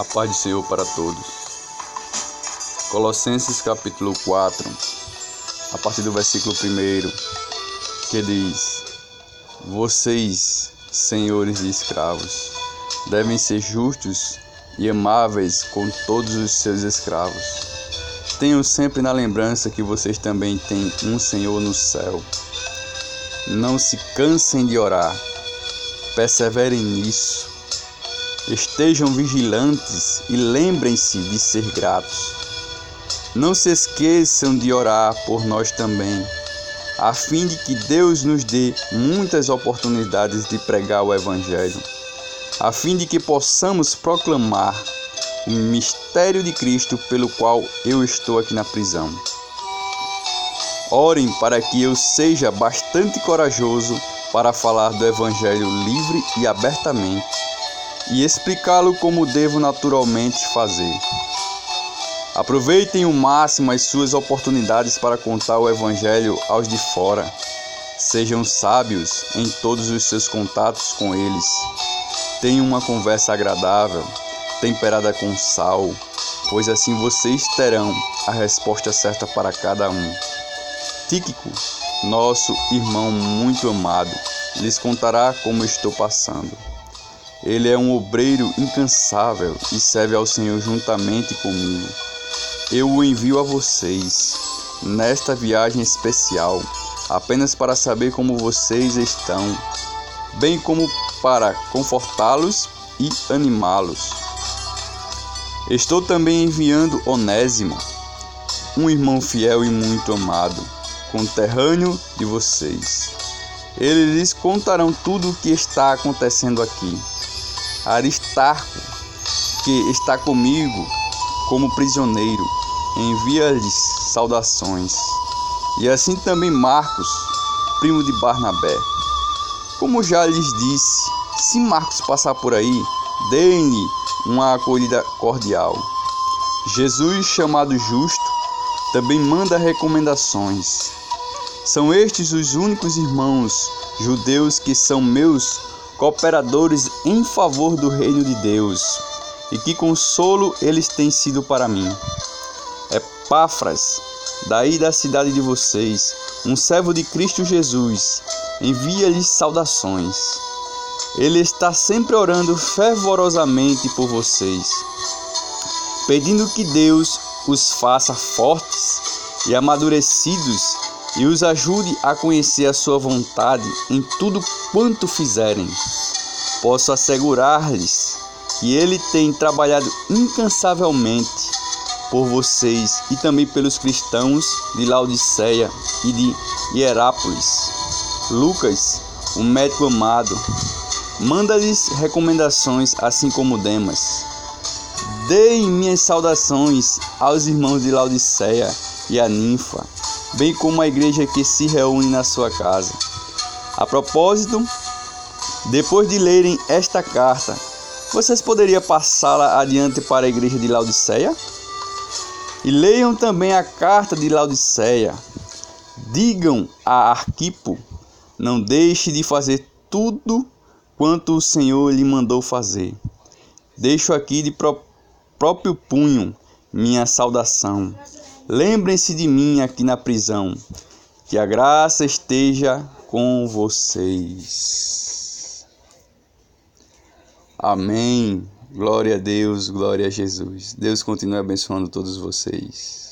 A paz do Senhor para todos. Colossenses capítulo 4, a partir do versículo 1, que diz: Vocês, senhores de escravos, devem ser justos e amáveis com todos os seus escravos. Tenham sempre na lembrança que vocês também têm um Senhor no céu. Não se cansem de orar, perseverem nisso Estejam vigilantes e lembrem-se de ser gratos. Não se esqueçam de orar por nós também, a fim de que Deus nos dê muitas oportunidades de pregar o Evangelho, a fim de que possamos proclamar o mistério de Cristo pelo qual eu estou aqui na prisão. Orem para que eu seja bastante corajoso para falar do Evangelho livre e abertamente e explicá-lo como devo naturalmente fazer. Aproveitem o máximo as suas oportunidades para contar o Evangelho aos de fora. Sejam sábios em todos os seus contatos com eles. Tenham uma conversa agradável, temperada com sal, pois assim vocês terão a resposta certa para cada um. Tíquico, nosso irmão muito amado, lhes contará como estou passando. Ele é um obreiro incansável e serve ao Senhor juntamente comigo. Eu o envio a vocês nesta viagem especial, apenas para saber como vocês estão, bem como para confortá-los e animá-los. Estou também enviando Onésimo, um irmão fiel e muito amado, conterrâneo de vocês. Eles lhes contarão tudo o que está acontecendo aqui. Aristarco, que está comigo como prisioneiro, envia-lhes saudações. E assim também Marcos, primo de Barnabé. Como já lhes disse, se Marcos passar por aí, deem-lhe uma acolhida cordial. Jesus, chamado Justo, também manda recomendações. São estes os únicos irmãos judeus que são meus cooperadores em favor do reino de Deus, e que consolo eles têm sido para mim. Epáfras, daí da cidade de vocês, um servo de Cristo Jesus, envia-lhes saudações. Ele está sempre orando fervorosamente por vocês, pedindo que Deus os faça fortes e amadurecidos e os ajude a conhecer a sua vontade em tudo quanto fizerem. Posso assegurar-lhes que ele tem trabalhado incansavelmente por vocês e também pelos cristãos de Laodiceia e de Hierápolis. Lucas, o médico amado, manda-lhes recomendações, assim como Demas. Deem minhas saudações aos irmãos de Laodiceia e a ninfa bem como a igreja que se reúne na sua casa. A propósito, depois de lerem esta carta, vocês poderiam passá-la adiante para a igreja de Laodiceia? E leiam também a carta de Laodiceia. Digam a Arquipo: não deixe de fazer tudo quanto o Senhor lhe mandou fazer. Deixo aqui de próprio punho minha saudação. Lembrem-se de mim aqui na prisão. Que a graça esteja com vocês. Amém. Glória a Deus, glória a Jesus. Deus continue abençoando todos vocês.